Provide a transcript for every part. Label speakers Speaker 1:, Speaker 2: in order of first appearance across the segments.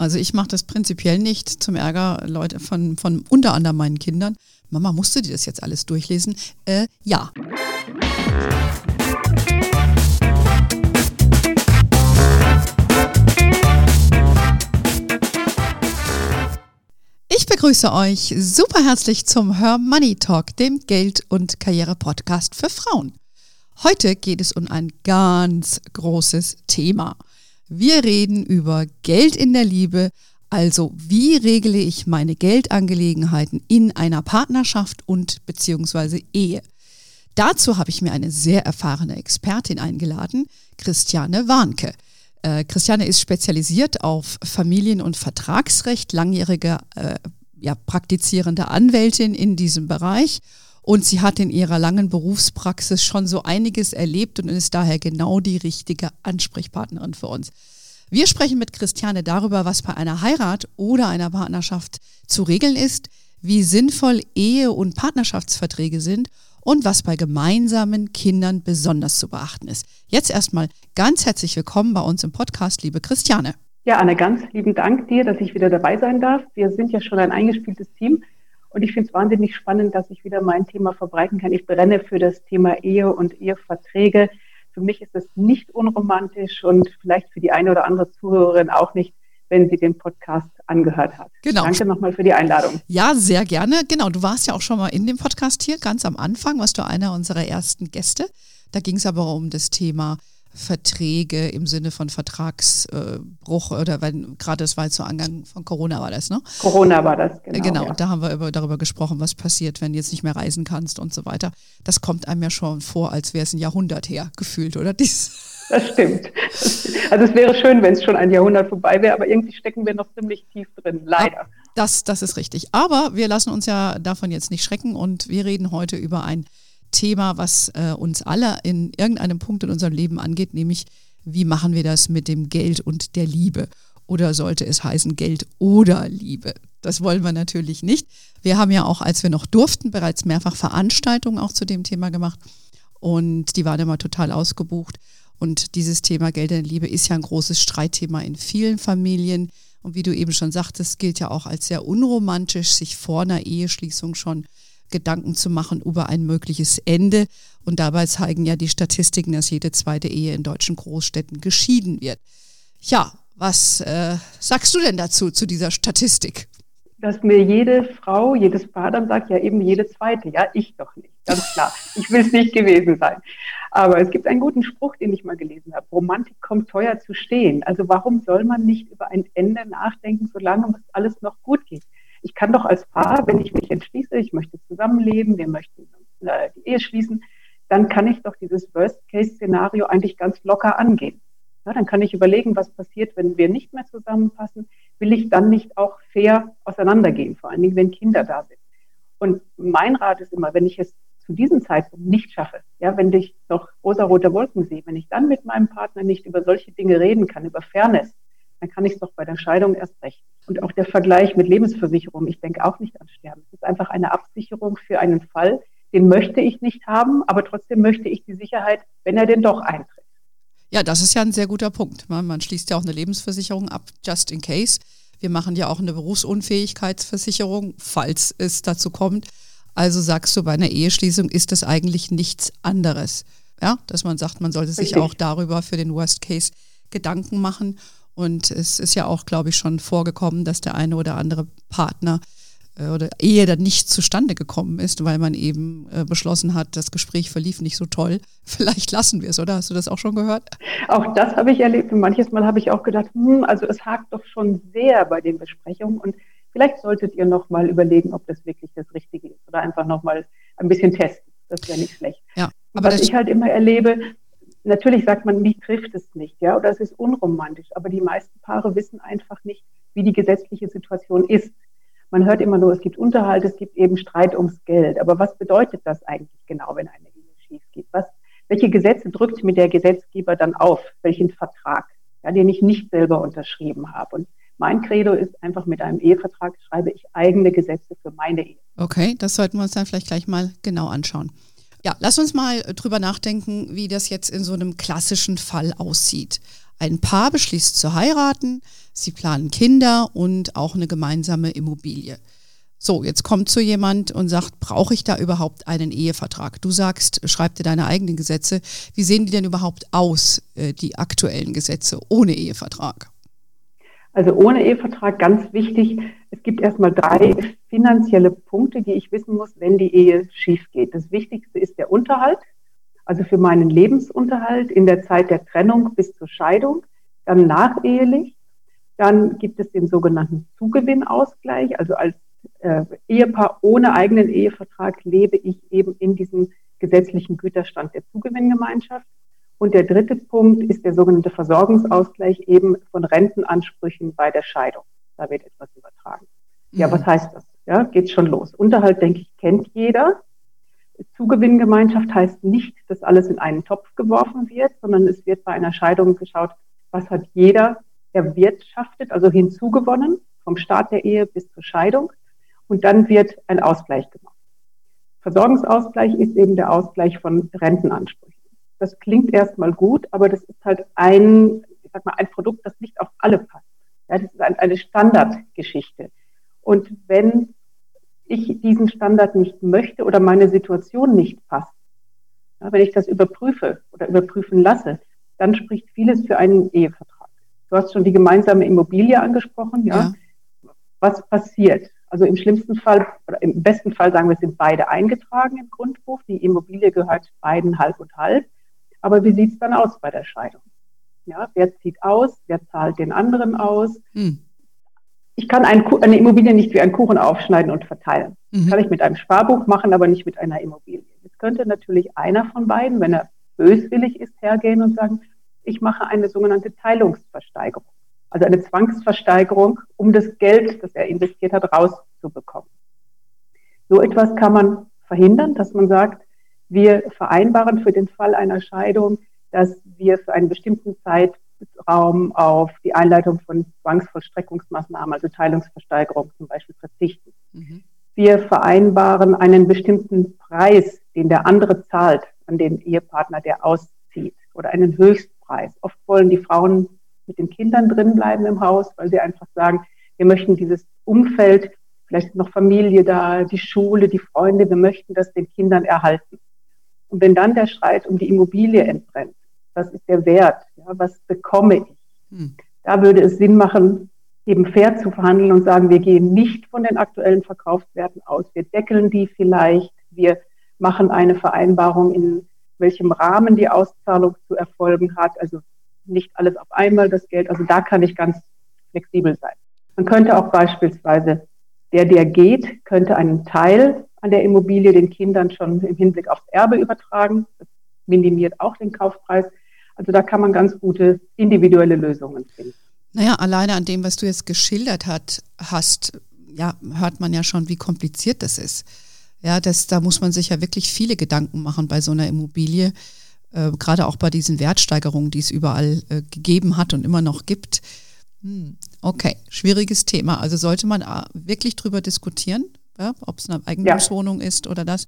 Speaker 1: Also ich mache das prinzipiell nicht zum Ärger Leute von, von unter anderem meinen Kindern. Mama, musst du dir das jetzt alles durchlesen? Äh, ja. Ich begrüße euch super herzlich zum Her Money Talk, dem Geld- und Karriere-Podcast für Frauen. Heute geht es um ein ganz großes Thema. Wir reden über Geld in der Liebe, also wie regle ich meine Geldangelegenheiten in einer Partnerschaft und beziehungsweise Ehe. Dazu habe ich mir eine sehr erfahrene Expertin eingeladen, Christiane Warnke. Äh, Christiane ist spezialisiert auf Familien- und Vertragsrecht, langjährige äh, ja, praktizierende Anwältin in diesem Bereich und sie hat in ihrer langen Berufspraxis schon so einiges erlebt und ist daher genau die richtige Ansprechpartnerin für uns. Wir sprechen mit Christiane darüber, was bei einer Heirat oder einer Partnerschaft zu regeln ist, wie sinnvoll Ehe- und Partnerschaftsverträge sind und was bei gemeinsamen Kindern besonders zu beachten ist. Jetzt erstmal ganz herzlich willkommen bei uns im Podcast, liebe Christiane.
Speaker 2: Ja, Anne, ganz lieben Dank dir, dass ich wieder dabei sein darf. Wir sind ja schon ein eingespieltes Team und ich finde es wahnsinnig spannend, dass ich wieder mein Thema verbreiten kann. Ich brenne für das Thema Ehe und Eheverträge. Für mich ist es nicht unromantisch und vielleicht für die eine oder andere Zuhörerin auch nicht, wenn sie den Podcast angehört hat.
Speaker 1: Genau.
Speaker 2: Danke nochmal für die Einladung.
Speaker 1: Ja, sehr gerne. Genau, du warst ja auch schon mal in dem Podcast hier, ganz am Anfang, warst du einer unserer ersten Gäste. Da ging es aber um das Thema Verträge im Sinne von Vertragsbruch oder wenn gerade das war jetzt so Angang von Corona war das, ne?
Speaker 2: Corona war das,
Speaker 1: genau. Genau, ja. da haben wir über, darüber gesprochen, was passiert, wenn du jetzt nicht mehr reisen kannst und so weiter. Das kommt einem ja schon vor, als wäre es ein Jahrhundert her gefühlt, oder?
Speaker 2: Dies. Das stimmt. Also es wäre schön, wenn es schon ein Jahrhundert vorbei wäre, aber irgendwie stecken wir noch ziemlich tief drin, leider.
Speaker 1: Das, das ist richtig. Aber wir lassen uns ja davon jetzt nicht schrecken und wir reden heute über ein Thema, was äh, uns alle in irgendeinem Punkt in unserem Leben angeht, nämlich wie machen wir das mit dem Geld und der Liebe? Oder sollte es heißen Geld oder Liebe? Das wollen wir natürlich nicht. Wir haben ja auch, als wir noch durften, bereits mehrfach Veranstaltungen auch zu dem Thema gemacht und die waren immer total ausgebucht. Und dieses Thema Geld und Liebe ist ja ein großes Streitthema in vielen Familien. Und wie du eben schon sagtest, gilt ja auch als sehr unromantisch, sich vor einer Eheschließung schon Gedanken zu machen über ein mögliches Ende. Und dabei zeigen ja die Statistiken, dass jede zweite Ehe in deutschen Großstädten geschieden wird. Ja, was äh, sagst du denn dazu, zu dieser Statistik?
Speaker 2: Dass mir jede Frau, jedes Paar dann sagt, ja eben jede zweite. Ja, ich doch nicht. Ganz klar. Ich will es nicht gewesen sein. Aber es gibt einen guten Spruch, den ich mal gelesen habe. Romantik kommt teuer zu stehen. Also warum soll man nicht über ein Ende nachdenken, solange es alles noch gut geht? Ich kann doch als Paar, wenn ich mich entschließe, ich möchte zusammenleben, wir möchten äh, die Ehe schließen, dann kann ich doch dieses Worst-Case-Szenario eigentlich ganz locker angehen. Ja, dann kann ich überlegen, was passiert, wenn wir nicht mehr zusammenpassen. Will ich dann nicht auch fair auseinandergehen, vor allen Dingen, wenn Kinder da sind. Und mein Rat ist immer, wenn ich es zu diesem Zeitpunkt nicht schaffe, ja, wenn ich noch rosa-rote Wolken sehe, wenn ich dann mit meinem Partner nicht über solche Dinge reden kann, über Fairness, dann kann ich es doch bei der Scheidung erst recht. Und auch der Vergleich mit Lebensversicherung, ich denke auch nicht an Sterben. Es ist einfach eine Absicherung für einen Fall, den möchte ich nicht haben, aber trotzdem möchte ich die Sicherheit, wenn er denn doch eintritt.
Speaker 1: Ja, das ist ja ein sehr guter Punkt. Man schließt ja auch eine Lebensversicherung ab, just in case. Wir machen ja auch eine Berufsunfähigkeitsversicherung, falls es dazu kommt. Also sagst du, bei einer Eheschließung ist das eigentlich nichts anderes. Ja, dass man sagt, man sollte sich Richtig. auch darüber für den Worst Case Gedanken machen. Und es ist ja auch, glaube ich, schon vorgekommen, dass der eine oder andere Partner äh, oder Ehe dann nicht zustande gekommen ist, weil man eben äh, beschlossen hat, das Gespräch verlief nicht so toll. Vielleicht lassen wir es, oder? Hast du das auch schon gehört?
Speaker 2: Auch das habe ich erlebt und manches Mal habe ich auch gedacht, hm, also es hakt doch schon sehr bei den Besprechungen und vielleicht solltet ihr noch mal überlegen, ob das wirklich das Richtige ist oder einfach noch mal ein bisschen testen. Das wäre nicht schlecht. Ja, aber was ich halt immer erlebe, natürlich sagt man, mich trifft es nicht, ja, oder es ist unromantisch, aber die meisten Paare wissen einfach nicht, wie die gesetzliche Situation ist. Man hört immer nur, es gibt Unterhalt, es gibt eben Streit ums Geld. Aber was bedeutet das eigentlich genau, wenn eine Ehe schief geht? Was, welche Gesetze drückt mir der Gesetzgeber dann auf? Welchen Vertrag, ja, den ich nicht selber unterschrieben habe? Und mein Credo ist einfach mit einem Ehevertrag schreibe ich eigene Gesetze für meine Ehe.
Speaker 1: Okay, das sollten wir uns dann vielleicht gleich mal genau anschauen. Ja, lass uns mal drüber nachdenken, wie das jetzt in so einem klassischen Fall aussieht. Ein Paar beschließt zu heiraten, Sie planen Kinder und auch eine gemeinsame Immobilie. So, jetzt kommt zu jemand und sagt, brauche ich da überhaupt einen Ehevertrag? Du sagst, schreib dir deine eigenen Gesetze. Wie sehen die denn überhaupt aus, äh, die aktuellen Gesetze ohne Ehevertrag?
Speaker 2: Also ohne Ehevertrag ganz wichtig, es gibt erstmal drei finanzielle Punkte, die ich wissen muss, wenn die Ehe schief geht. Das Wichtigste ist der Unterhalt, also für meinen Lebensunterhalt in der Zeit der Trennung bis zur Scheidung, dann nachehelich. Dann gibt es den sogenannten Zugewinnausgleich, also als äh, Ehepaar ohne eigenen Ehevertrag lebe ich eben in diesem gesetzlichen Güterstand der Zugewinngemeinschaft. Und der dritte Punkt ist der sogenannte Versorgungsausgleich eben von Rentenansprüchen bei der Scheidung. Da wird etwas übertragen. Ja, mhm. was heißt das? Ja, geht schon los. Unterhalt, denke ich, kennt jeder. Zugewinngemeinschaft heißt nicht, dass alles in einen Topf geworfen wird, sondern es wird bei einer Scheidung geschaut, was hat jeder erwirtschaftet, also hinzugewonnen, vom Start der Ehe bis zur Scheidung. Und dann wird ein Ausgleich gemacht. Versorgungsausgleich ist eben der Ausgleich von Rentenansprüchen. Das klingt erstmal gut, aber das ist halt ein, ich sag mal, ein Produkt, das nicht auf alle passt. Ja, das ist eine Standardgeschichte. Und wenn ich diesen Standard nicht möchte oder meine Situation nicht passt, ja, wenn ich das überprüfe oder überprüfen lasse, dann spricht vieles für einen Ehevertrag. Du hast schon die gemeinsame Immobilie angesprochen, ja. ja. Was passiert? Also im schlimmsten Fall, oder im besten Fall sagen wir, sind beide eingetragen im Grundbuch. Die Immobilie gehört beiden halb und halb. Aber wie sieht es dann aus bei der Scheidung? Ja, wer zieht aus? Wer zahlt den anderen aus? Hm. Ich kann ein, eine Immobilie nicht wie einen Kuchen aufschneiden und verteilen. Mhm. Das kann ich mit einem Sparbuch machen, aber nicht mit einer Immobilie. Jetzt könnte natürlich einer von beiden, wenn er böswillig ist, hergehen und sagen, ich mache eine sogenannte Teilungsversteigerung. Also eine Zwangsversteigerung, um das Geld, das er investiert hat, rauszubekommen. So etwas kann man verhindern, dass man sagt, wir vereinbaren für den Fall einer Scheidung, dass wir für einen bestimmten Zeitraum auf die Einleitung von Zwangsvollstreckungsmaßnahmen, also Teilungsversteigerung zum Beispiel, verzichten. Mhm. Wir vereinbaren einen bestimmten Preis, den der andere zahlt an den Ehepartner, der auszieht, oder einen Höchstpreis. Oft wollen die Frauen mit den Kindern drin bleiben im Haus, weil sie einfach sagen, wir möchten dieses Umfeld, vielleicht noch Familie da, die Schule, die Freunde, wir möchten das den Kindern erhalten. Und wenn dann der Streit um die Immobilie entbrennt, was ist der Wert? Ja, was bekomme ich? Hm. Da würde es Sinn machen, eben fair zu verhandeln und sagen, wir gehen nicht von den aktuellen Verkaufswerten aus. Wir deckeln die vielleicht. Wir machen eine Vereinbarung, in welchem Rahmen die Auszahlung zu erfolgen hat. Also nicht alles auf einmal das Geld. Also da kann ich ganz flexibel sein. Man könnte auch beispielsweise, der, der geht, könnte einen Teil an der Immobilie den Kindern schon im Hinblick aufs Erbe übertragen. Das minimiert auch den Kaufpreis. Also da kann man ganz gute individuelle Lösungen finden.
Speaker 1: Naja, alleine an dem, was du jetzt geschildert hat, hast, ja, hört man ja schon, wie kompliziert das ist. Ja, das, da muss man sich ja wirklich viele Gedanken machen bei so einer Immobilie, äh, gerade auch bei diesen Wertsteigerungen, die es überall äh, gegeben hat und immer noch gibt. Hm, okay, schwieriges Thema. Also sollte man äh, wirklich drüber diskutieren, ja, ob es eine Eigentumswohnung ja. ist oder das.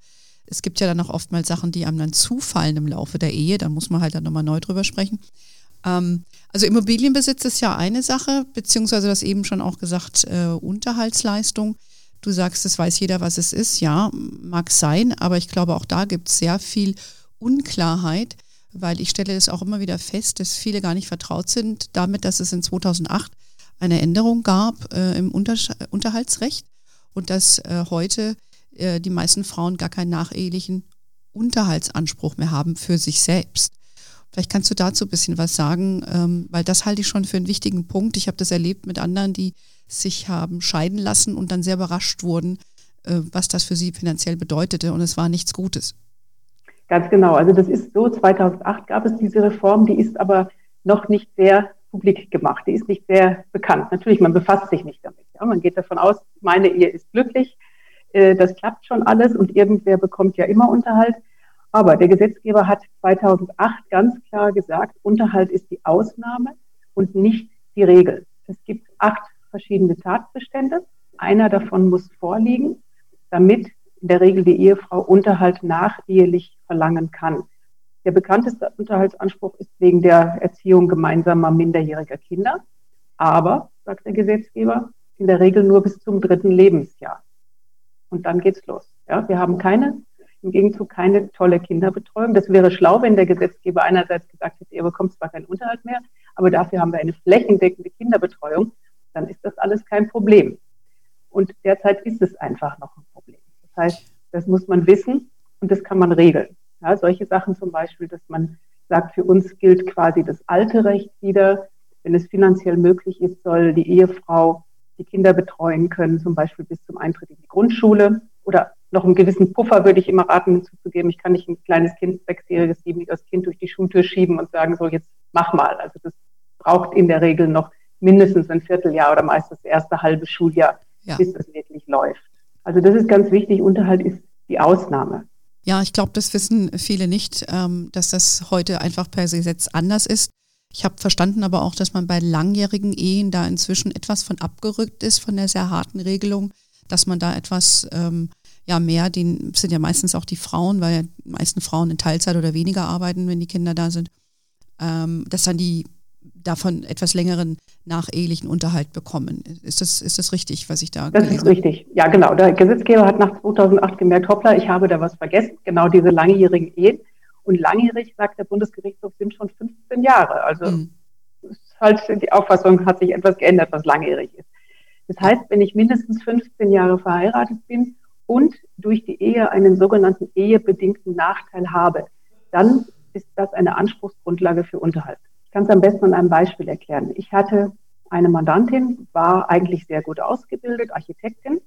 Speaker 1: Es gibt ja dann auch oftmals Sachen, die einem dann zufallen im Laufe der Ehe. Da muss man halt dann nochmal neu drüber sprechen. Ähm, also Immobilienbesitz ist ja eine Sache, beziehungsweise das eben schon auch gesagt, äh, Unterhaltsleistung. Du sagst, das weiß jeder, was es ist. Ja, mag sein, aber ich glaube, auch da gibt es sehr viel Unklarheit, weil ich stelle es auch immer wieder fest, dass viele gar nicht vertraut sind damit, dass es in 2008 eine Änderung gab äh, im Unter Unterhaltsrecht und dass äh, heute äh, die meisten Frauen gar keinen nachehelichen Unterhaltsanspruch mehr haben für sich selbst. Vielleicht kannst du dazu ein bisschen was sagen, ähm, weil das halte ich schon für einen wichtigen Punkt. Ich habe das erlebt mit anderen, die sich haben scheiden lassen und dann sehr überrascht wurden, äh, was das für sie finanziell bedeutete und es war nichts Gutes.
Speaker 2: Ganz genau. Also das ist so, 2008 gab es diese Reform, die ist aber noch nicht sehr publik gemacht. Die ist nicht sehr bekannt. Natürlich, man befasst sich nicht damit. Ja, man geht davon aus, meine Ehe ist glücklich, äh, das klappt schon alles und irgendwer bekommt ja immer Unterhalt. Aber der Gesetzgeber hat 2008 ganz klar gesagt, Unterhalt ist die Ausnahme und nicht die Regel. Es gibt acht verschiedene Tatbestände. Einer davon muss vorliegen, damit in der Regel die Ehefrau Unterhalt nachehelich verlangen kann. Der bekannteste Unterhaltsanspruch ist wegen der Erziehung gemeinsamer minderjähriger Kinder. Aber sagt der Gesetzgeber, in der Regel nur bis zum dritten Lebensjahr. Und dann geht's los. Ja, wir haben keine, im Gegenzug keine tolle Kinderbetreuung. Das wäre schlau, wenn der Gesetzgeber einerseits gesagt hätte, ihr bekommt zwar keinen Unterhalt mehr, aber dafür haben wir eine flächendeckende Kinderbetreuung. Dann ist das alles kein Problem. Und derzeit ist es einfach noch ein Problem. Das heißt, das muss man wissen und das kann man regeln. Ja, solche Sachen zum Beispiel, dass man sagt, für uns gilt quasi das alte Recht wieder. Wenn es finanziell möglich ist, soll die Ehefrau die Kinder betreuen können, zum Beispiel bis zum Eintritt in die Grundschule oder noch einen gewissen Puffer würde ich immer raten hinzuzugeben. Ich kann nicht ein kleines Kind, sechsjähriges, siebenjähriges Kind durch die Schultür schieben und sagen, so jetzt mach mal. Also das braucht in der Regel noch mindestens ein Vierteljahr oder meist das erste halbe Schuljahr, ja. bis das wirklich läuft. Also das ist ganz wichtig. Unterhalt ist die Ausnahme.
Speaker 1: Ja, ich glaube, das wissen viele nicht, ähm, dass das heute einfach per Gesetz anders ist. Ich habe verstanden aber auch, dass man bei langjährigen Ehen da inzwischen etwas von abgerückt ist, von der sehr harten Regelung, dass man da etwas ähm, ja mehr, den sind ja meistens auch die Frauen, weil ja die meisten Frauen in Teilzeit oder weniger arbeiten, wenn die Kinder da sind, ähm, dass dann die davon etwas längeren nachehelichen Unterhalt bekommen. Ist das, ist das richtig, was ich da
Speaker 2: Das ist richtig. Ja, genau. Der Gesetzgeber hat nach 2008 gemerkt, hoppla, ich habe da was vergessen. Genau diese langjährigen Ehen. Und langjährig, sagt der Bundesgerichtshof, sind schon 15 Jahre. Also mhm. halt, die Auffassung hat sich etwas geändert, was langjährig ist. Das heißt, wenn ich mindestens 15 Jahre verheiratet bin und durch die Ehe einen sogenannten ehebedingten Nachteil habe, dann ist das eine Anspruchsgrundlage für Unterhalt. Ich kann es am besten an einem Beispiel erklären. Ich hatte eine Mandantin, war eigentlich sehr gut ausgebildet, Architektin.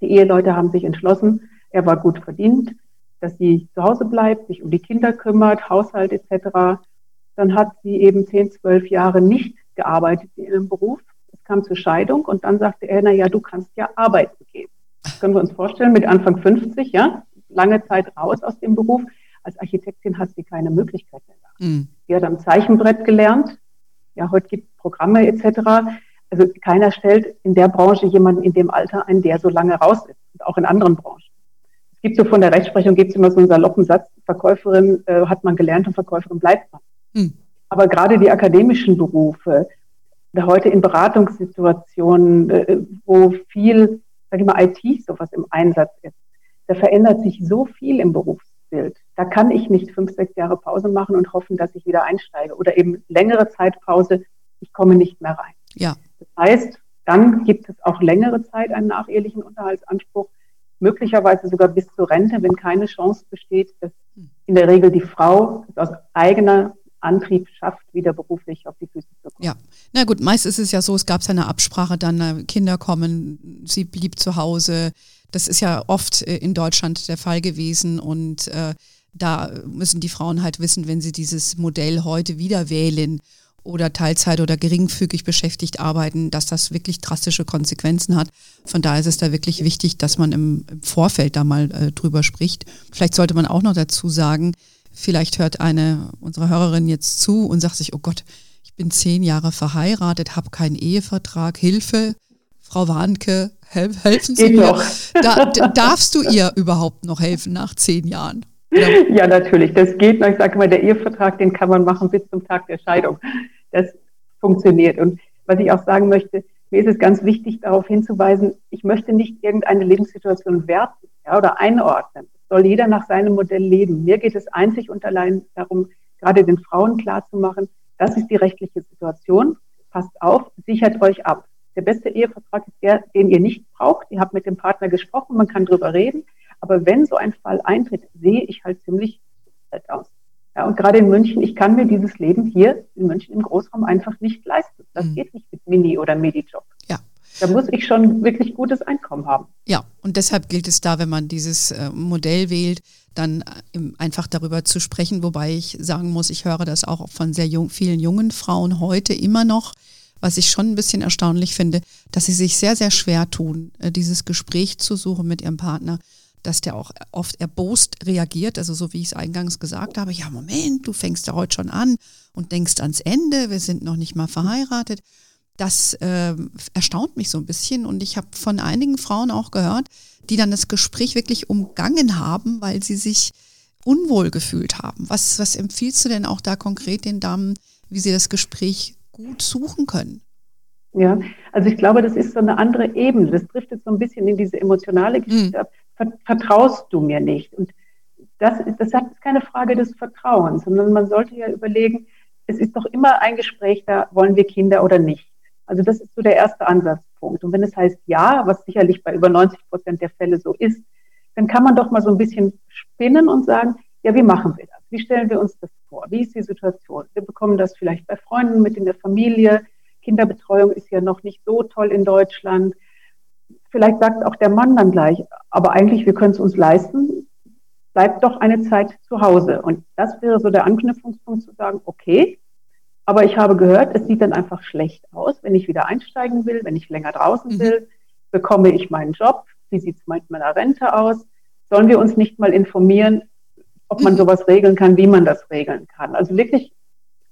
Speaker 2: Die Eheleute haben sich entschlossen, er war gut verdient, dass sie zu Hause bleibt, sich um die Kinder kümmert, Haushalt etc. Dann hat sie eben zehn, zwölf Jahre nicht gearbeitet in ihrem Beruf. Es kam zur Scheidung und dann sagte er, na ja, du kannst ja arbeiten gehen. Das können wir uns vorstellen, mit Anfang 50, ja, lange Zeit raus aus dem Beruf. Als Architektin hat sie keine Möglichkeit mehr. Mhm. Sie hat am Zeichenbrett gelernt. Ja, heute gibt es Programme etc. Also keiner stellt in der Branche jemanden in dem Alter ein, der so lange raus ist. Und auch in anderen Branchen. Es gibt so von der Rechtsprechung gibt es immer so einen saloppen Satz, Verkäuferin äh, hat man gelernt und Verkäuferin bleibt man. Mhm. Aber gerade die akademischen Berufe, heute in Beratungssituationen, äh, wo viel, sag ich mal, IT sowas im Einsatz ist, da verändert sich so viel im Berufsbild. Da kann ich nicht fünf, sechs Jahre Pause machen und hoffen, dass ich wieder einsteige. Oder eben längere Zeitpause, ich komme nicht mehr rein.
Speaker 1: Ja.
Speaker 2: Das heißt, dann gibt es auch längere Zeit einen nachehelichen Unterhaltsanspruch, möglicherweise sogar bis zur Rente, wenn keine Chance besteht, dass in der Regel die Frau aus eigener Antrieb schafft, wieder beruflich auf die Füße zu kommen.
Speaker 1: Ja, na gut, meist ist es ja so, es gab eine Absprache, dann äh, Kinder kommen, sie blieb zu Hause. Das ist ja oft äh, in Deutschland der Fall gewesen und äh, da müssen die Frauen halt wissen, wenn sie dieses Modell heute wieder wählen oder Teilzeit oder geringfügig beschäftigt arbeiten, dass das wirklich drastische Konsequenzen hat. Von daher ist es da wirklich wichtig, dass man im, Vorfeld da mal äh, drüber spricht. Vielleicht sollte man auch noch dazu sagen, vielleicht hört eine unserer Hörerinnen jetzt zu und sagt sich, oh Gott, ich bin zehn Jahre verheiratet, habe keinen Ehevertrag, Hilfe, Frau Warnke, helfen Sie mir. Da, darfst du ihr überhaupt noch helfen nach zehn Jahren?
Speaker 2: Ja, natürlich. Das geht. Ich sage immer, der Ehevertrag, den kann man machen bis zum Tag der Scheidung. Das funktioniert. Und was ich auch sagen möchte, mir ist es ganz wichtig, darauf hinzuweisen, ich möchte nicht irgendeine Lebenssituation werten ja, oder einordnen. Es soll jeder nach seinem Modell leben. Mir geht es einzig und allein darum, gerade den Frauen klarzumachen, das ist die rechtliche Situation. Passt auf, sichert euch ab. Der beste Ehevertrag ist der, den ihr nicht braucht. Ihr habt mit dem Partner gesprochen, man kann drüber reden. Aber wenn so ein Fall eintritt, sehe ich halt ziemlich aus. Ja, und gerade in München, ich kann mir dieses Leben hier in München im Großraum einfach nicht leisten. Das mhm. geht nicht mit Mini- oder Midi-Job.
Speaker 1: Ja.
Speaker 2: Da muss ich schon wirklich gutes Einkommen haben.
Speaker 1: Ja, und deshalb gilt es da, wenn man dieses äh, Modell wählt, dann äh, einfach darüber zu sprechen, wobei ich sagen muss, ich höre das auch von sehr jung, vielen jungen Frauen heute immer noch, was ich schon ein bisschen erstaunlich finde, dass sie sich sehr, sehr schwer tun, äh, dieses Gespräch zu suchen mit ihrem Partner dass der auch oft erbost reagiert, also so wie ich es eingangs gesagt habe, ja Moment, du fängst ja heute schon an und denkst ans Ende, wir sind noch nicht mal verheiratet. Das äh, erstaunt mich so ein bisschen und ich habe von einigen Frauen auch gehört, die dann das Gespräch wirklich umgangen haben, weil sie sich unwohl gefühlt haben. Was, was empfiehlst du denn auch da konkret den Damen, wie sie das Gespräch gut suchen können?
Speaker 2: Ja, also ich glaube, das ist so eine andere Ebene. Das driftet so ein bisschen in diese emotionale Geschichte mhm. ab. Vertraust du mir nicht? Und das, das ist keine Frage des Vertrauens, sondern man sollte ja überlegen, es ist doch immer ein Gespräch da, wollen wir Kinder oder nicht? Also das ist so der erste Ansatzpunkt. Und wenn es heißt ja, was sicherlich bei über 90 Prozent der Fälle so ist, dann kann man doch mal so ein bisschen spinnen und sagen, ja, wie machen wir das? Wie stellen wir uns das vor? Wie ist die Situation? Wir bekommen das vielleicht bei Freunden mit in der Familie. Kinderbetreuung ist ja noch nicht so toll in Deutschland. Vielleicht sagt auch der Mann dann gleich, aber eigentlich, wir können es uns leisten, bleibt doch eine Zeit zu Hause. Und das wäre so der Anknüpfungspunkt zu sagen, okay, aber ich habe gehört, es sieht dann einfach schlecht aus, wenn ich wieder einsteigen will, wenn ich länger draußen mhm. will, bekomme ich meinen Job, wie sieht es mit meiner Rente aus? Sollen wir uns nicht mal informieren, ob man mhm. sowas regeln kann, wie man das regeln kann? Also wirklich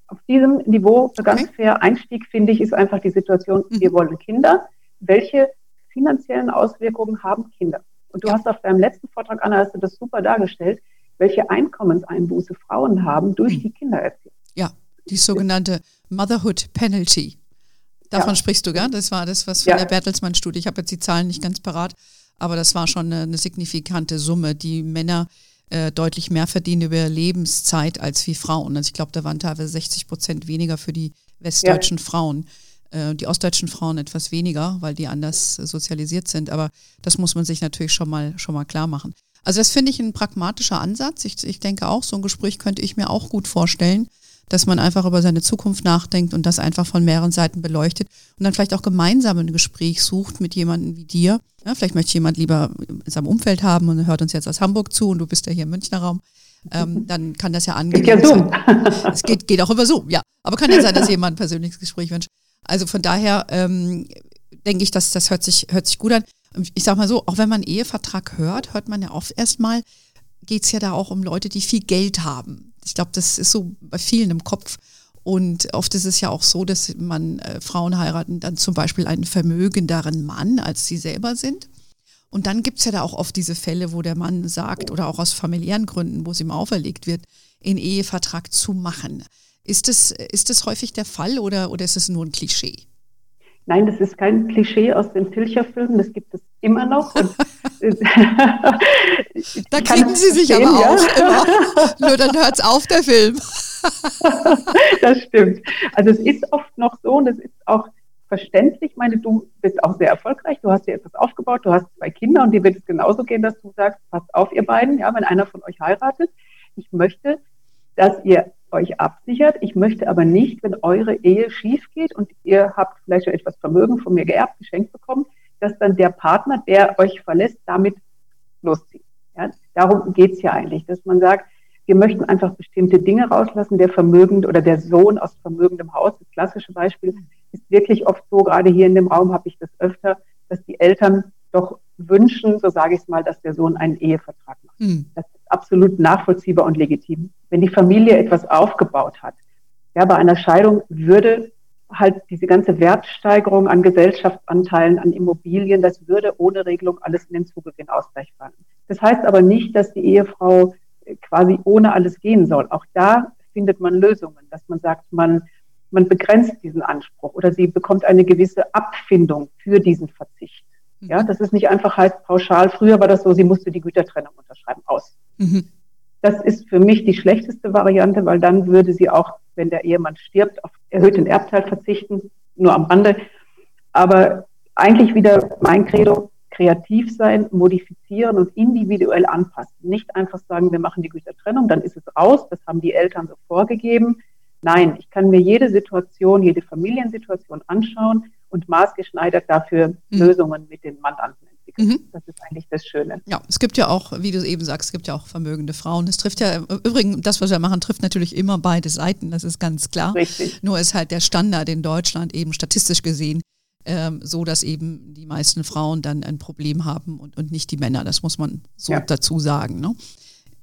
Speaker 2: auf diesem Niveau, ganz okay. fair Einstieg, finde ich, ist einfach die Situation, mhm. wir wollen Kinder. Welche finanziellen Auswirkungen haben Kinder? Und du hast auf deinem letzten Vortrag, Anna, hast du das super dargestellt, welche Einkommenseinbuße Frauen haben durch mhm. die Kindererziehung.
Speaker 1: Ja, die sogenannte Motherhood Penalty. Davon ja. sprichst du, gell? Das war das, was von ja. der Bertelsmann-Studie. Ich habe jetzt die Zahlen nicht ganz parat, aber das war schon eine, eine signifikante Summe, die Männer äh, deutlich mehr verdienen über Lebenszeit als wie Frauen. Also ich glaube, da waren teilweise 60 Prozent weniger für die westdeutschen ja. Frauen. Äh, die ostdeutschen Frauen etwas weniger, weil die anders sozialisiert sind. Aber das muss man sich natürlich schon mal, schon mal klar machen. Also das finde ich ein pragmatischer Ansatz. Ich, ich denke auch, so ein Gespräch könnte ich mir auch gut vorstellen, dass man einfach über seine Zukunft nachdenkt und das einfach von mehreren Seiten beleuchtet und dann vielleicht auch gemeinsam ein Gespräch sucht mit jemandem wie dir. Ja, vielleicht möchte jemand lieber in seinem Umfeld haben und hört uns jetzt aus Hamburg zu und du bist ja hier im Münchner Raum. Ähm, dann kann das ja angehen. Geht ja Zoom. Es geht, geht auch über Zoom, ja. Aber kann ja sein, dass jemand ein persönliches Gespräch wünscht. Also von daher ähm, denke ich, dass das hört sich, hört sich gut an. Ich sag mal so, auch wenn man Ehevertrag hört, hört man ja oft erstmal, geht es ja da auch um Leute, die viel Geld haben. Ich glaube, das ist so bei vielen im Kopf. Und oft ist es ja auch so, dass man äh, Frauen heiraten dann zum Beispiel einen vermögenderen Mann, als sie selber sind. Und dann gibt es ja da auch oft diese Fälle, wo der Mann sagt, oder auch aus familiären Gründen, wo es ihm auferlegt wird, einen Ehevertrag zu machen. Ist das, ist das häufig der Fall oder, oder ist es nur ein Klischee?
Speaker 2: Nein, das ist kein Klischee aus den Pilcher-Filmen, das gibt es immer noch. da
Speaker 1: kriegen Sie sich aber ja. auch immer. Nur dann hört es auf, der Film.
Speaker 2: das stimmt. Also es ist oft noch so und es ist auch verständlich. Ich meine, du bist auch sehr erfolgreich, du hast dir etwas aufgebaut, du hast zwei Kinder und dir wird es genauso gehen, dass du sagst, passt auf, ihr beiden, ja, wenn einer von euch heiratet, ich möchte, dass ihr euch absichert. Ich möchte aber nicht, wenn eure Ehe schief geht und ihr habt vielleicht schon etwas Vermögen von mir geerbt, geschenkt bekommen, dass dann der Partner, der euch verlässt, damit loszieht. Ja, darum geht's ja eigentlich, dass man sagt, wir möchten einfach bestimmte Dinge rauslassen. Der vermögend oder der Sohn aus vermögendem Haus, das klassische Beispiel, ist wirklich oft so, gerade hier in dem Raum habe ich das öfter, dass die Eltern doch wünschen, so sage ich es mal, dass der Sohn einen Ehevertrag macht. Mhm. Das ist absolut nachvollziehbar und legitim. Wenn die Familie etwas aufgebaut hat, ja, bei einer Scheidung würde halt diese ganze Wertsteigerung an Gesellschaftsanteilen, an Immobilien, das würde ohne Regelung alles in den Zugewinnausgleich fallen. Das heißt aber nicht, dass die Ehefrau quasi ohne alles gehen soll. Auch da findet man Lösungen, dass man sagt, man, man begrenzt diesen Anspruch oder sie bekommt eine gewisse Abfindung für diesen Verzicht. Ja, mhm. das ist nicht einfach heißt pauschal. Früher war das so, sie musste die Gütertrennung unterschreiben aus. Mhm. Das ist für mich die schlechteste Variante, weil dann würde sie auch, wenn der Ehemann stirbt, auf erhöhten Erbteil verzichten, nur am Rande. Aber eigentlich wieder mein Credo, kreativ sein, modifizieren und individuell anpassen. Nicht einfach sagen, wir machen die Gütertrennung, dann ist es raus, das haben die Eltern so vorgegeben. Nein, ich kann mir jede Situation, jede Familiensituation anschauen und maßgeschneidert dafür mhm. Lösungen mit den Mandanten entwickeln. Mhm. Das ist eigentlich das Schöne.
Speaker 1: Ja, es gibt ja auch, wie du eben sagst, es gibt ja auch vermögende Frauen. Es trifft ja, übrigens, das, was wir machen, trifft natürlich immer beide Seiten, das ist ganz klar. Richtig. Nur ist halt der Standard in Deutschland eben statistisch gesehen ähm, so, dass eben die meisten Frauen dann ein Problem haben und, und nicht die Männer. Das muss man so ja. dazu sagen. Ne?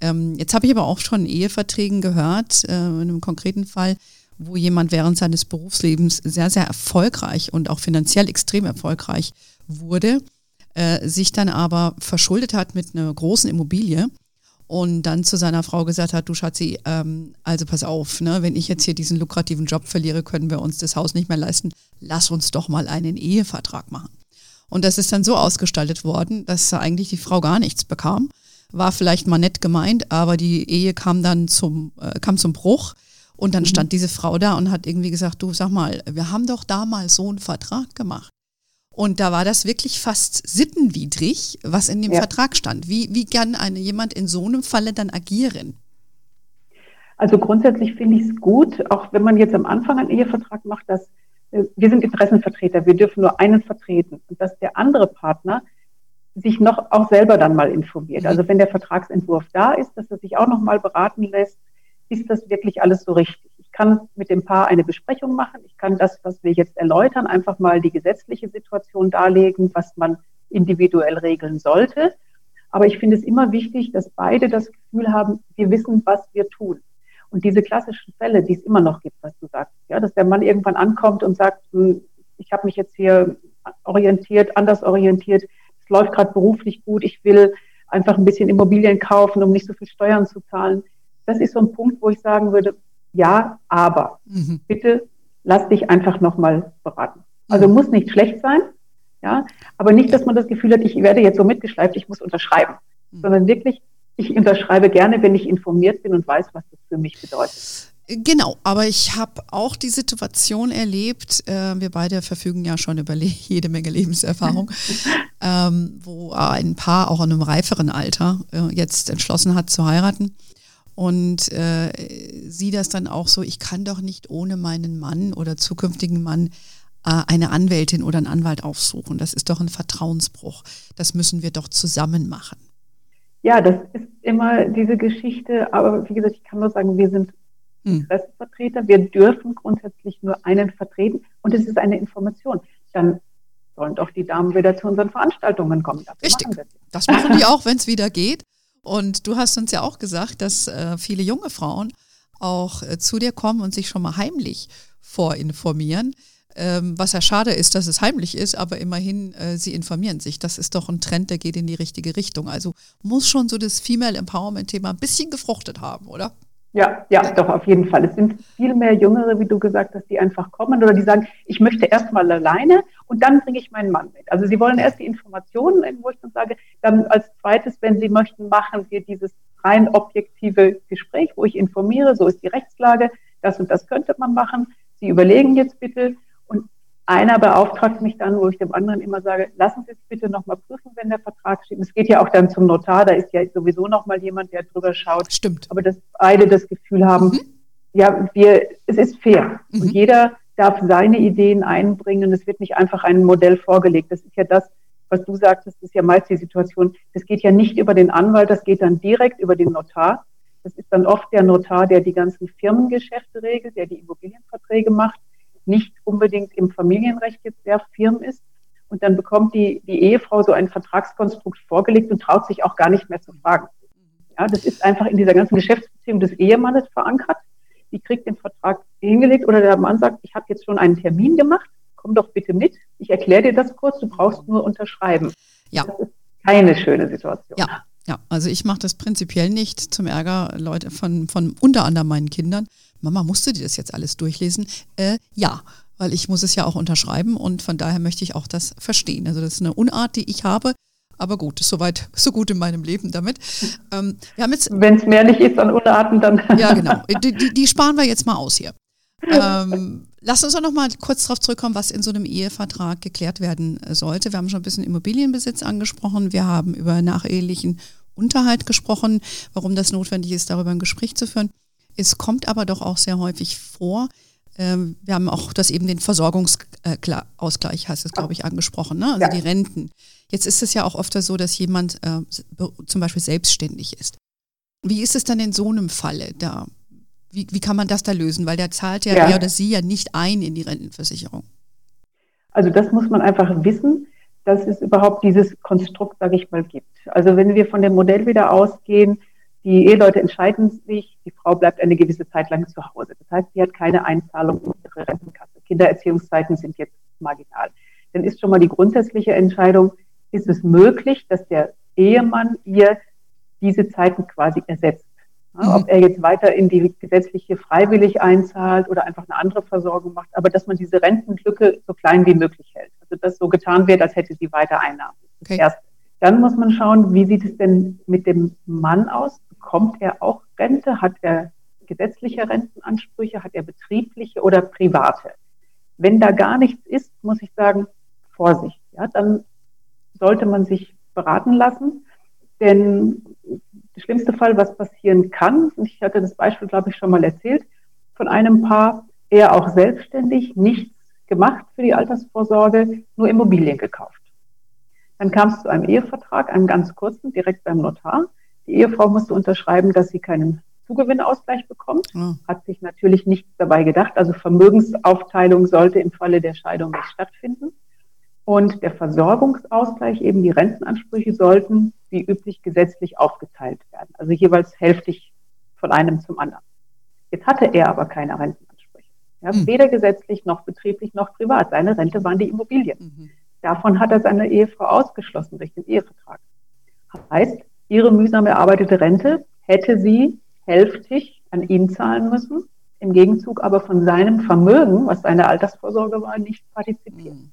Speaker 1: Ähm, jetzt habe ich aber auch schon Eheverträgen gehört, äh, in einem konkreten Fall, wo jemand während seines Berufslebens sehr, sehr erfolgreich und auch finanziell extrem erfolgreich wurde, äh, sich dann aber verschuldet hat mit einer großen Immobilie und dann zu seiner Frau gesagt hat, du Schatzi, ähm, also pass auf, ne, wenn ich jetzt hier diesen lukrativen Job verliere, können wir uns das Haus nicht mehr leisten. Lass uns doch mal einen Ehevertrag machen. Und das ist dann so ausgestaltet worden, dass eigentlich die Frau gar nichts bekam. War vielleicht mal nett gemeint, aber die Ehe kam dann zum, äh, kam zum Bruch. Und dann mhm. stand diese Frau da und hat irgendwie gesagt, du sag mal, wir haben doch damals so einen Vertrag gemacht. Und da war das wirklich fast sittenwidrig, was in dem ja. Vertrag stand. Wie, wie kann eine, jemand in so einem Falle dann agieren?
Speaker 2: Also grundsätzlich finde ich es gut, auch wenn man jetzt am Anfang einen Ehevertrag macht, dass äh, wir sind Interessenvertreter, wir dürfen nur einen vertreten und dass der andere Partner sich noch auch selber dann mal informiert. Mhm. Also wenn der Vertragsentwurf da ist, dass er sich auch noch mal beraten lässt, ist das wirklich alles so richtig? Ich kann mit dem Paar eine Besprechung machen. Ich kann das, was wir jetzt erläutern, einfach mal die gesetzliche Situation darlegen, was man individuell regeln sollte. Aber ich finde es immer wichtig, dass beide das Gefühl haben, wir wissen, was wir tun. Und diese klassischen Fälle, die es immer noch gibt, was du sagst, ja, dass der Mann irgendwann ankommt und sagt, hm, ich habe mich jetzt hier orientiert, anders orientiert, es läuft gerade beruflich gut, ich will einfach ein bisschen Immobilien kaufen, um nicht so viel Steuern zu zahlen das ist so ein Punkt, wo ich sagen würde, ja, aber mhm. bitte lass dich einfach nochmal beraten. Also mhm. muss nicht schlecht sein, ja, aber nicht, dass man das Gefühl hat, ich werde jetzt so mitgeschleift, ich muss unterschreiben, mhm. sondern wirklich, ich unterschreibe gerne, wenn ich informiert bin und weiß, was das für mich bedeutet.
Speaker 1: Genau, aber ich habe auch die Situation erlebt, äh, wir beide verfügen ja schon über jede Menge Lebenserfahrung, ähm, wo ein Paar auch in einem reiferen Alter äh, jetzt entschlossen hat zu heiraten und äh, sieh das dann auch so, ich kann doch nicht ohne meinen Mann oder zukünftigen Mann äh, eine Anwältin oder einen Anwalt aufsuchen. Das ist doch ein Vertrauensbruch. Das müssen wir doch zusammen machen.
Speaker 2: Ja, das ist immer diese Geschichte, aber wie gesagt, ich kann nur sagen, wir sind hm. Interessenvertreter. Wir dürfen grundsätzlich nur einen vertreten und es ist eine Information. Dann sollen doch die Damen wieder zu unseren Veranstaltungen kommen.
Speaker 1: Dafür Richtig. Machen das machen die auch, wenn es wieder geht. Und du hast uns ja auch gesagt, dass äh, viele junge Frauen auch äh, zu dir kommen und sich schon mal heimlich vorinformieren. Ähm, was ja schade ist, dass es heimlich ist, aber immerhin, äh, sie informieren sich. Das ist doch ein Trend, der geht in die richtige Richtung. Also muss schon so das Female Empowerment-Thema ein bisschen gefruchtet haben, oder?
Speaker 2: Ja, ja, doch, auf jeden Fall. Es sind viel mehr Jüngere, wie du gesagt hast, die einfach kommen oder die sagen, ich möchte erst mal alleine und dann bringe ich meinen Mann mit. Also sie wollen erst die Informationen, wo ich dann sage, dann als zweites, wenn sie möchten, machen wir dieses rein objektive Gespräch, wo ich informiere, so ist die Rechtslage, das und das könnte man machen. Sie überlegen jetzt bitte einer beauftragt mich dann, wo ich dem anderen immer sage, lassen Sie es bitte nochmal prüfen, wenn der Vertrag steht. Es geht ja auch dann zum Notar, da ist ja sowieso nochmal jemand, der drüber schaut.
Speaker 1: Stimmt.
Speaker 2: Aber dass beide das Gefühl haben, mhm. ja, wir, es ist fair. Mhm. Und jeder darf seine Ideen einbringen. Es wird nicht einfach ein Modell vorgelegt. Das ist ja das, was du sagtest, ist ja meist die Situation. Das geht ja nicht über den Anwalt, das geht dann direkt über den Notar. Das ist dann oft der Notar, der die ganzen Firmengeschäfte regelt, der die Immobilienverträge macht nicht unbedingt im Familienrecht jetzt sehr firm ist. Und dann bekommt die, die Ehefrau so ein Vertragskonstrukt vorgelegt und traut sich auch gar nicht mehr zu fragen. Ja, das ist einfach in dieser ganzen Geschäftsbeziehung des Ehemannes verankert. Die kriegt den Vertrag hingelegt oder der Mann sagt, ich habe jetzt schon einen Termin gemacht, komm doch bitte mit, ich erkläre dir das kurz, du brauchst nur unterschreiben.
Speaker 1: Ja.
Speaker 2: Das ist keine schöne Situation.
Speaker 1: Ja. Ja, also ich mache das prinzipiell nicht zum Ärger Leute von, von unter anderem meinen Kindern. Mama, musst du dir das jetzt alles durchlesen? Äh, ja, weil ich muss es ja auch unterschreiben und von daher möchte ich auch das verstehen. Also das ist eine Unart, die ich habe. Aber gut, soweit so gut in meinem Leben damit.
Speaker 2: Ähm, Wenn es mehr nicht ist an Unarten, dann.
Speaker 1: Ja, genau. Die, die, die, sparen wir jetzt mal aus hier. Ähm, lass uns doch noch mal kurz darauf zurückkommen, was in so einem Ehevertrag geklärt werden sollte. Wir haben schon ein bisschen Immobilienbesitz angesprochen. Wir haben über nachehelichen Unterhalt gesprochen, warum das notwendig ist, darüber ein Gespräch zu führen. Es kommt aber doch auch sehr häufig vor. Ähm, wir haben auch das eben den Versorgungsausgleich, heißt es, glaube ich, angesprochen, ne? also ja. die Renten. Jetzt ist es ja auch oft so, dass jemand äh, zum Beispiel selbstständig ist. Wie ist es dann in so einem Falle da? Wie, wie kann man das da lösen? Weil der zahlt ja, ja. er oder sie ja nicht ein in die Rentenversicherung.
Speaker 2: Also das muss man einfach wissen, dass es überhaupt dieses Konstrukt, sage ich mal, gibt. Also wenn wir von dem Modell wieder ausgehen, die Eheleute entscheiden sich, die Frau bleibt eine gewisse Zeit lang zu Hause. Das heißt, sie hat keine Einzahlung in ihre Rentenkasse. Kindererziehungszeiten sind jetzt marginal. Dann ist schon mal die grundsätzliche Entscheidung, ist es möglich, dass der Ehemann ihr diese Zeiten quasi ersetzt. Ja, ob er jetzt weiter in die gesetzliche freiwillig einzahlt oder einfach eine andere Versorgung macht, aber dass man diese Rentenlücke so klein wie möglich hält. Also dass so getan wird, als hätte sie weiter Einnahmen. Okay. Erst. Dann muss man schauen, wie sieht es denn mit dem Mann aus? Bekommt er auch Rente? Hat er gesetzliche Rentenansprüche? Hat er betriebliche oder private? Wenn da gar nichts ist, muss ich sagen, Vorsicht. Ja, dann sollte man sich beraten lassen. Denn der schlimmste Fall, was passieren kann, und ich hatte das Beispiel, glaube ich, schon mal erzählt, von einem Paar, er auch selbstständig, nichts gemacht für die Altersvorsorge, nur Immobilien gekauft. Dann kam es zu einem Ehevertrag, einem ganz kurzen, direkt beim Notar. Die Ehefrau musste unterschreiben, dass sie keinen Zugewinnausgleich bekommt. Ja. Hat sich natürlich nichts dabei gedacht. Also Vermögensaufteilung sollte im Falle der Scheidung nicht stattfinden. Und der Versorgungsausgleich, eben die Rentenansprüche, sollten wie üblich gesetzlich aufgeteilt werden. Also jeweils hälftig von einem zum anderen. Jetzt hatte er aber keine Rentenansprüche. Ja, mhm. Weder gesetzlich noch betrieblich noch privat. Seine Rente waren die Immobilien. Mhm. Davon hat er seine Ehefrau ausgeschlossen durch den Ehevertrag. Heißt, ihre mühsam erarbeitete Rente hätte sie hälftig an ihn zahlen müssen, im Gegenzug aber von seinem Vermögen, was seine Altersvorsorge war, nicht partizipieren. Mhm.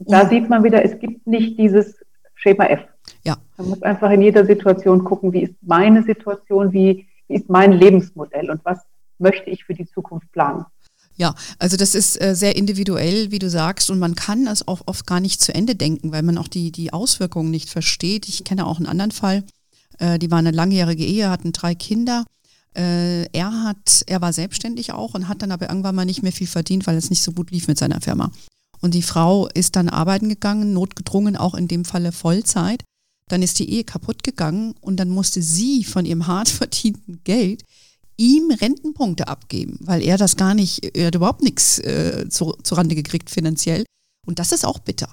Speaker 2: Da sieht man wieder, es gibt nicht dieses Schema F. Ja. Man muss einfach in jeder Situation gucken, wie ist meine Situation, wie, wie ist mein Lebensmodell und was möchte ich für die Zukunft planen.
Speaker 1: Ja, also das ist äh, sehr individuell, wie du sagst, und man kann das auch oft gar nicht zu Ende denken, weil man auch die, die Auswirkungen nicht versteht. Ich kenne auch einen anderen Fall, äh, die war eine langjährige Ehe, hatten drei Kinder. Äh, er hat, er war selbstständig auch und hat dann aber irgendwann mal nicht mehr viel verdient, weil es nicht so gut lief mit seiner Firma. Und die Frau ist dann arbeiten gegangen, notgedrungen, auch in dem Falle Vollzeit. Dann ist die Ehe kaputt gegangen und dann musste sie von ihrem hart verdienten Geld ihm Rentenpunkte abgeben, weil er das gar nicht, er hat überhaupt nichts äh, zu, zurande gekriegt finanziell. Und das ist auch bitter.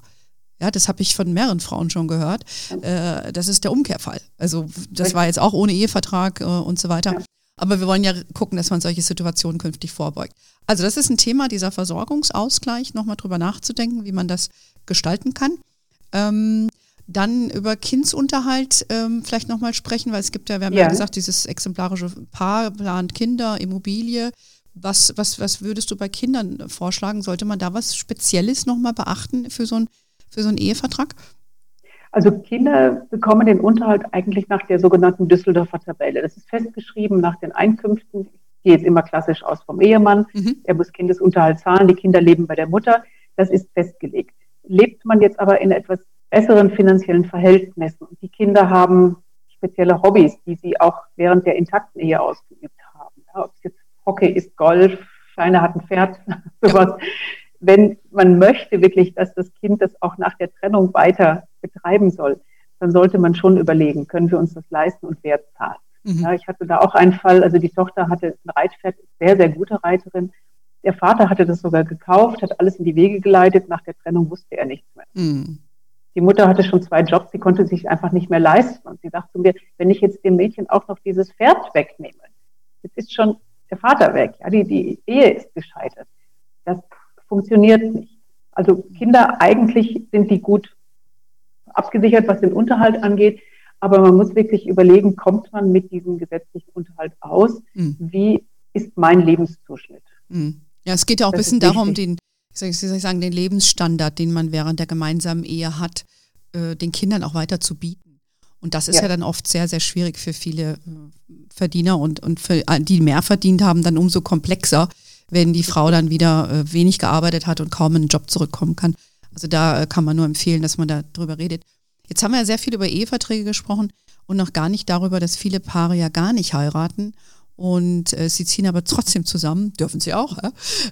Speaker 1: Ja, das habe ich von mehreren Frauen schon gehört. Äh, das ist der Umkehrfall. Also das war jetzt auch ohne Ehevertrag äh, und so weiter. Aber wir wollen ja gucken, dass man solche Situationen künftig vorbeugt. Also das ist ein Thema, dieser Versorgungsausgleich, nochmal drüber nachzudenken, wie man das gestalten kann. Ähm, dann über Kindsunterhalt ähm, vielleicht nochmal sprechen, weil es gibt ja, wir haben ja. ja gesagt, dieses exemplarische Paar plant Kinder, Immobilie. Was, was, was würdest du bei Kindern vorschlagen? Sollte man da was Spezielles nochmal beachten für so, ein, für so einen Ehevertrag?
Speaker 2: Also Kinder bekommen den Unterhalt eigentlich nach der sogenannten Düsseldorfer Tabelle. Das ist festgeschrieben nach den Einkünften. Ich gehe jetzt immer klassisch aus vom Ehemann. Mhm. Er muss Kindesunterhalt zahlen. Die Kinder leben bei der Mutter. Das ist festgelegt. Lebt man jetzt aber in etwas besseren finanziellen Verhältnissen und die Kinder haben spezielle Hobbys, die sie auch während der intakten Ehe ausgeübt haben. Ja, ob es jetzt Hockey ist, Golf, Scheine hat ein Pferd, sowas. Wenn man möchte wirklich, dass das Kind das auch nach der Trennung weiter betreiben soll, dann sollte man schon überlegen, können wir uns das leisten und wer zahlt. Mhm. Ja, ich hatte da auch einen Fall, also die Tochter hatte ein Reitpferd, sehr, sehr gute Reiterin. Der Vater hatte das sogar gekauft, hat alles in die Wege geleitet. Nach der Trennung wusste er nichts mehr. Mhm. Die Mutter hatte schon zwei Jobs, sie konnte sich einfach nicht mehr leisten. Und sie sagte zu mir, wenn ich jetzt dem Mädchen auch noch dieses Pferd wegnehme, jetzt ist schon der Vater weg, ja, die, die Ehe ist gescheitert. Das funktioniert nicht. Also Kinder eigentlich sind die gut abgesichert, was den Unterhalt angeht. Aber man muss wirklich überlegen, kommt man mit diesem gesetzlichen Unterhalt aus? Mhm. Wie ist mein Lebenszuschnitt?
Speaker 1: Mhm. Ja, es geht ja auch das ein bisschen darum, den, wie soll ich sagen, den Lebensstandard, den man während der gemeinsamen Ehe hat, äh, den Kindern auch weiter zu bieten. Und das ist ja. ja. dann oft sehr, sehr schwierig für viele äh, Verdiener und, und für die mehr verdient haben, dann umso komplexer, wenn die Frau dann wieder äh, wenig gearbeitet hat und kaum in den Job zurückkommen kann. Also da äh, kann man nur empfehlen, dass man da drüber redet. Jetzt haben wir ja sehr viel über Eheverträge gesprochen und noch gar nicht darüber, dass viele Paare ja gar nicht heiraten und äh, sie ziehen aber trotzdem zusammen, dürfen sie auch,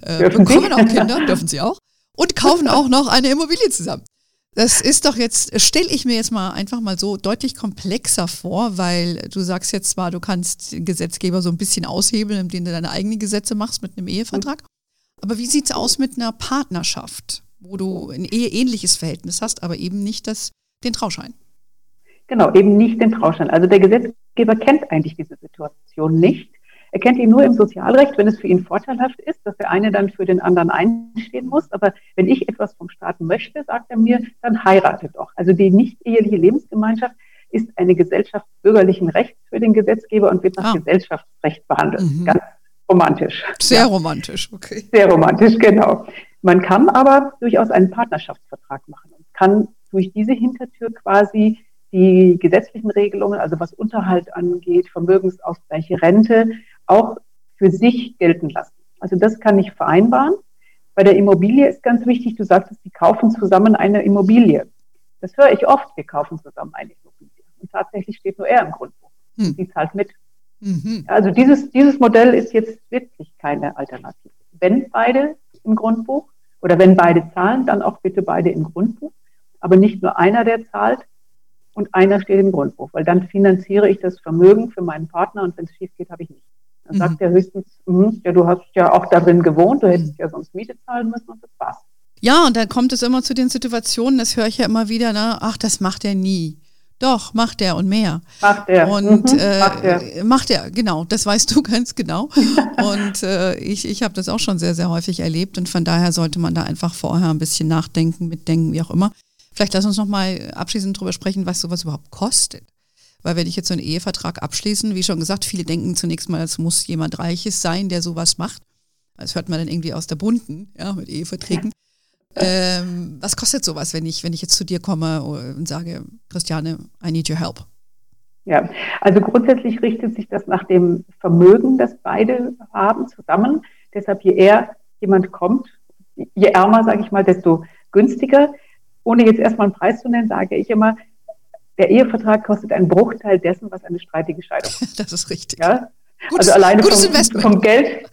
Speaker 1: äh, bekommen auch Kinder, dürfen sie auch und kaufen auch noch eine Immobilie zusammen. Das ist doch jetzt, stelle ich mir jetzt mal einfach mal so deutlich komplexer vor, weil du sagst jetzt zwar, du kannst den Gesetzgeber so ein bisschen aushebeln, indem du deine eigenen Gesetze machst mit einem Ehevertrag. Aber wie sieht es aus mit einer Partnerschaft, wo du ein eheähnliches Verhältnis hast, aber eben nicht das, den Trauschein?
Speaker 2: Genau, eben nicht den Trauschein. Also der Gesetzgeber kennt eigentlich diese Situation nicht. Er kennt ihn nur im Sozialrecht, wenn es für ihn vorteilhaft ist, dass der eine dann für den anderen einstehen muss. Aber wenn ich etwas vom Staat möchte, sagt er mir, dann heirate doch. Also die nicht eheliche Lebensgemeinschaft ist eine Gesellschaft bürgerlichen Rechts für den Gesetzgeber und wird nach ah. Gesellschaftsrecht behandelt. Mhm. Ganz romantisch.
Speaker 1: Sehr ja. romantisch, okay.
Speaker 2: Sehr romantisch, genau. Man kann aber durchaus einen Partnerschaftsvertrag machen und kann durch diese Hintertür quasi die gesetzlichen Regelungen, also was Unterhalt angeht, Vermögensausgleich, Rente, auch für sich gelten lassen. Also das kann ich vereinbaren. Bei der Immobilie ist ganz wichtig, du sagtest, sie kaufen zusammen eine Immobilie. Das höre ich oft, wir kaufen zusammen eine Immobilie. Und tatsächlich steht nur er im Grundbuch. Hm. Sie zahlt mit. Mhm. Also dieses, dieses Modell ist jetzt wirklich keine Alternative. Wenn beide im Grundbuch oder wenn beide zahlen, dann auch bitte beide im Grundbuch. Aber nicht nur einer, der zahlt und einer steht im Grundbuch, weil dann finanziere ich das Vermögen für meinen Partner und wenn es schief geht, habe ich nichts. Dann mhm. sagt er höchstens, mh, ja, du hast ja auch darin gewohnt, du hättest mhm. ja sonst Miete zahlen müssen und das war's.
Speaker 1: Ja, und dann kommt es immer zu den Situationen, das höre ich ja immer wieder, ne? ach, das macht er nie. Doch, macht er und mehr.
Speaker 2: Macht er.
Speaker 1: Und mhm, äh, macht, er. macht er, genau, das weißt du ganz genau. und äh, ich, ich habe das auch schon sehr, sehr häufig erlebt und von daher sollte man da einfach vorher ein bisschen nachdenken, mitdenken, wie auch immer. Vielleicht lass uns noch mal abschließend darüber sprechen, was sowas überhaupt kostet. Weil wenn ich jetzt so einen Ehevertrag abschließen, wie schon gesagt, viele denken zunächst mal, es muss jemand Reiches sein, der sowas macht. Das hört man dann irgendwie aus der Bunten, ja, mit Eheverträgen. Ähm, was kostet sowas, wenn ich, wenn ich jetzt zu dir komme und sage, Christiane, I need your help?
Speaker 2: Ja, also grundsätzlich richtet sich das nach dem Vermögen, das beide haben, zusammen. Deshalb, je eher jemand kommt, je ärmer, sage ich mal, desto günstiger. Ohne jetzt erstmal einen Preis zu nennen, sage ich immer, der Ehevertrag kostet einen Bruchteil dessen, was eine streitige Scheidung
Speaker 1: kostet. Das ist richtig.
Speaker 2: Ja? Gutes, also alleine vom, vom, Geld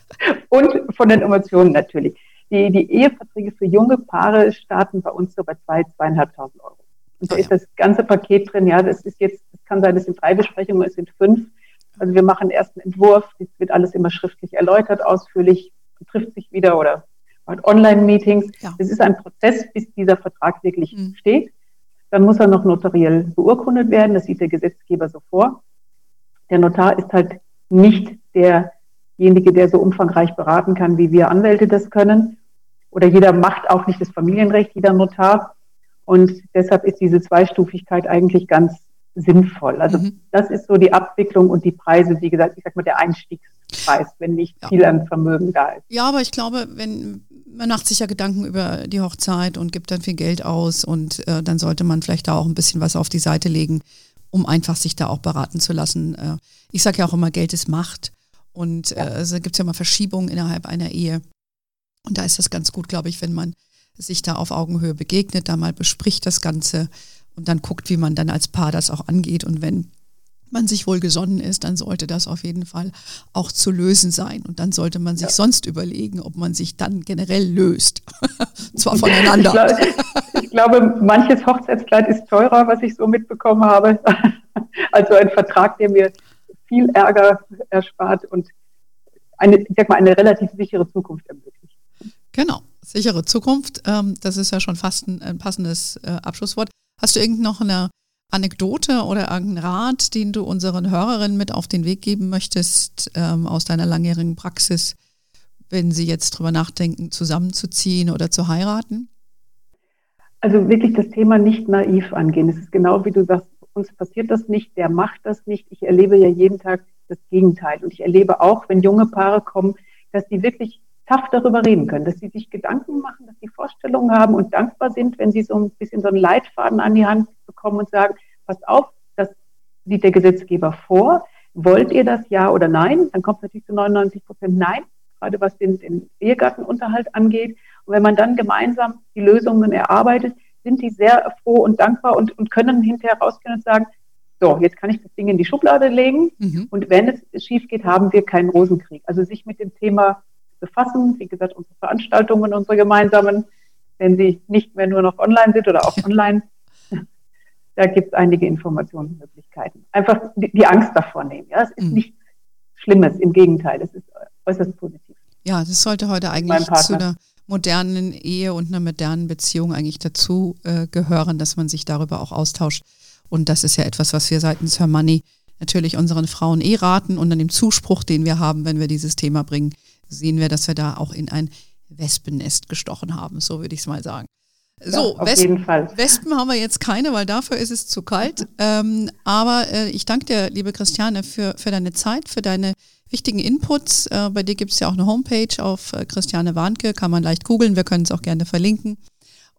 Speaker 2: und von den Emotionen natürlich. Die, die Eheverträge für junge Paare starten bei uns so bei zwei, zweieinhalbtausend Euro. Und da oh ja. ist das ganze Paket drin. Ja, das ist jetzt, es kann sein, es sind drei Besprechungen, es sind fünf. Also wir machen erst einen Entwurf, das wird alles immer schriftlich erläutert, ausführlich, trifft sich wieder oder Online-Meetings. Ja. Es ist ein Prozess, bis dieser Vertrag wirklich mhm. steht. Dann muss er noch notariell beurkundet werden. Das sieht der Gesetzgeber so vor. Der Notar ist halt nicht derjenige, der so umfangreich beraten kann, wie wir Anwälte das können. Oder jeder macht auch nicht das Familienrecht, jeder Notar. Und deshalb ist diese Zweistufigkeit eigentlich ganz sinnvoll. Also mhm. das ist so die Abwicklung und die Preise, wie gesagt, ich sag mal der Einstiegspreis, wenn nicht ja. viel an Vermögen da ist.
Speaker 1: Ja, aber ich glaube, wenn man macht sich ja Gedanken über die Hochzeit und gibt dann viel Geld aus und äh, dann sollte man vielleicht da auch ein bisschen was auf die Seite legen, um einfach sich da auch beraten zu lassen. Äh, ich sage ja auch immer, Geld ist Macht und äh, also gibt es ja mal Verschiebungen innerhalb einer Ehe. Und da ist das ganz gut, glaube ich, wenn man sich da auf Augenhöhe begegnet, da mal bespricht das Ganze und dann guckt, wie man dann als Paar das auch angeht. Und wenn man sich wohl gesonnen ist, dann sollte das auf jeden Fall auch zu lösen sein. Und dann sollte man sich ja. sonst überlegen, ob man sich dann generell löst. Zwar voneinander.
Speaker 2: Ich glaube, ich glaube, manches Hochzeitskleid ist teurer, was ich so mitbekommen habe. Also ein Vertrag, der mir viel Ärger erspart und eine, ich sag mal, eine relativ sichere Zukunft ermöglicht.
Speaker 1: Genau, sichere Zukunft. Ähm, das ist ja schon fast ein, passendes äh, Abschlusswort. Hast du irgend noch eine Anekdote oder irgendeinen Rat, den du unseren Hörerinnen mit auf den Weg geben möchtest ähm, aus deiner langjährigen Praxis, wenn sie jetzt drüber nachdenken, zusammenzuziehen oder zu heiraten?
Speaker 2: Also wirklich das Thema nicht naiv angehen. Es ist genau wie du sagst, uns passiert das nicht, der macht das nicht. Ich erlebe ja jeden Tag das Gegenteil. Und ich erlebe auch, wenn junge Paare kommen, dass die wirklich tough darüber reden können, dass sie sich Gedanken machen, dass sie Vorstellungen haben und dankbar sind, wenn sie so ein bisschen so einen Leitfaden an die Hand bekommen und sagen, passt auf, das sieht der Gesetzgeber vor. Wollt ihr das ja oder nein? Dann kommt natürlich zu 99 Prozent nein, gerade was den, den Ehegattenunterhalt angeht. Und wenn man dann gemeinsam die Lösungen erarbeitet, sind die sehr froh und dankbar und, und können hinterher rausgehen und sagen, so, jetzt kann ich das Ding in die Schublade legen mhm. und wenn es schief geht, haben wir keinen Rosenkrieg. Also sich mit dem Thema befassen. Wie gesagt, unsere Veranstaltungen, unsere gemeinsamen, wenn sie nicht mehr nur noch online sind oder auch online, da gibt es einige Informationsmöglichkeiten. Einfach die, Angst davor nehmen. Ja, es ist mhm. nichts Schlimmes, im Gegenteil, es ist äußerst positiv.
Speaker 1: Ja, das sollte heute eigentlich zu einer modernen Ehe und einer modernen Beziehung eigentlich dazu äh, gehören, dass man sich darüber auch austauscht. Und das ist ja etwas, was wir seitens Her Money natürlich unseren Frauen eh raten und an dem Zuspruch, den wir haben, wenn wir dieses Thema bringen, sehen wir, dass wir da auch in ein Wespennest gestochen haben, so würde ich es mal sagen. So,
Speaker 2: ja, Wespen.
Speaker 1: Wespen haben wir jetzt keine, weil dafür ist es zu kalt. ähm, aber äh, ich danke dir, liebe Christiane, für, für deine Zeit, für deine wichtigen Inputs. Äh, bei dir gibt es ja auch eine Homepage auf äh, Christiane Warnke, kann man leicht googeln, wir können es auch gerne verlinken.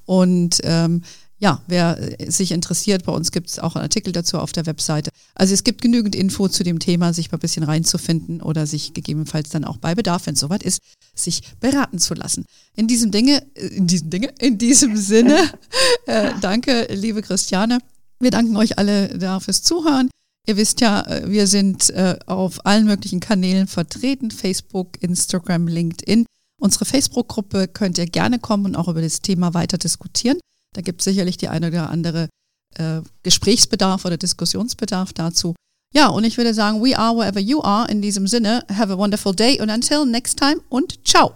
Speaker 1: Und ähm, ja, wer äh, sich interessiert, bei uns gibt es auch einen Artikel dazu auf der Webseite. Also es gibt genügend Info zu dem Thema, sich mal ein bisschen reinzufinden oder sich gegebenenfalls dann auch bei Bedarf, wenn es soweit ist, sich beraten zu lassen. In diesem Dinge, äh, in diesem Dinge, in diesem Sinne, äh, danke, liebe Christiane. Wir danken euch alle da fürs Zuhören. Ihr wisst ja, äh, wir sind äh, auf allen möglichen Kanälen vertreten, Facebook, Instagram, LinkedIn. Unsere Facebook-Gruppe könnt ihr gerne kommen und auch über das Thema weiter diskutieren. Da gibt es sicherlich die eine oder andere äh, Gesprächsbedarf oder Diskussionsbedarf dazu. Ja, und ich würde sagen, we are wherever you are. In diesem Sinne, have a wonderful day und until next time und ciao.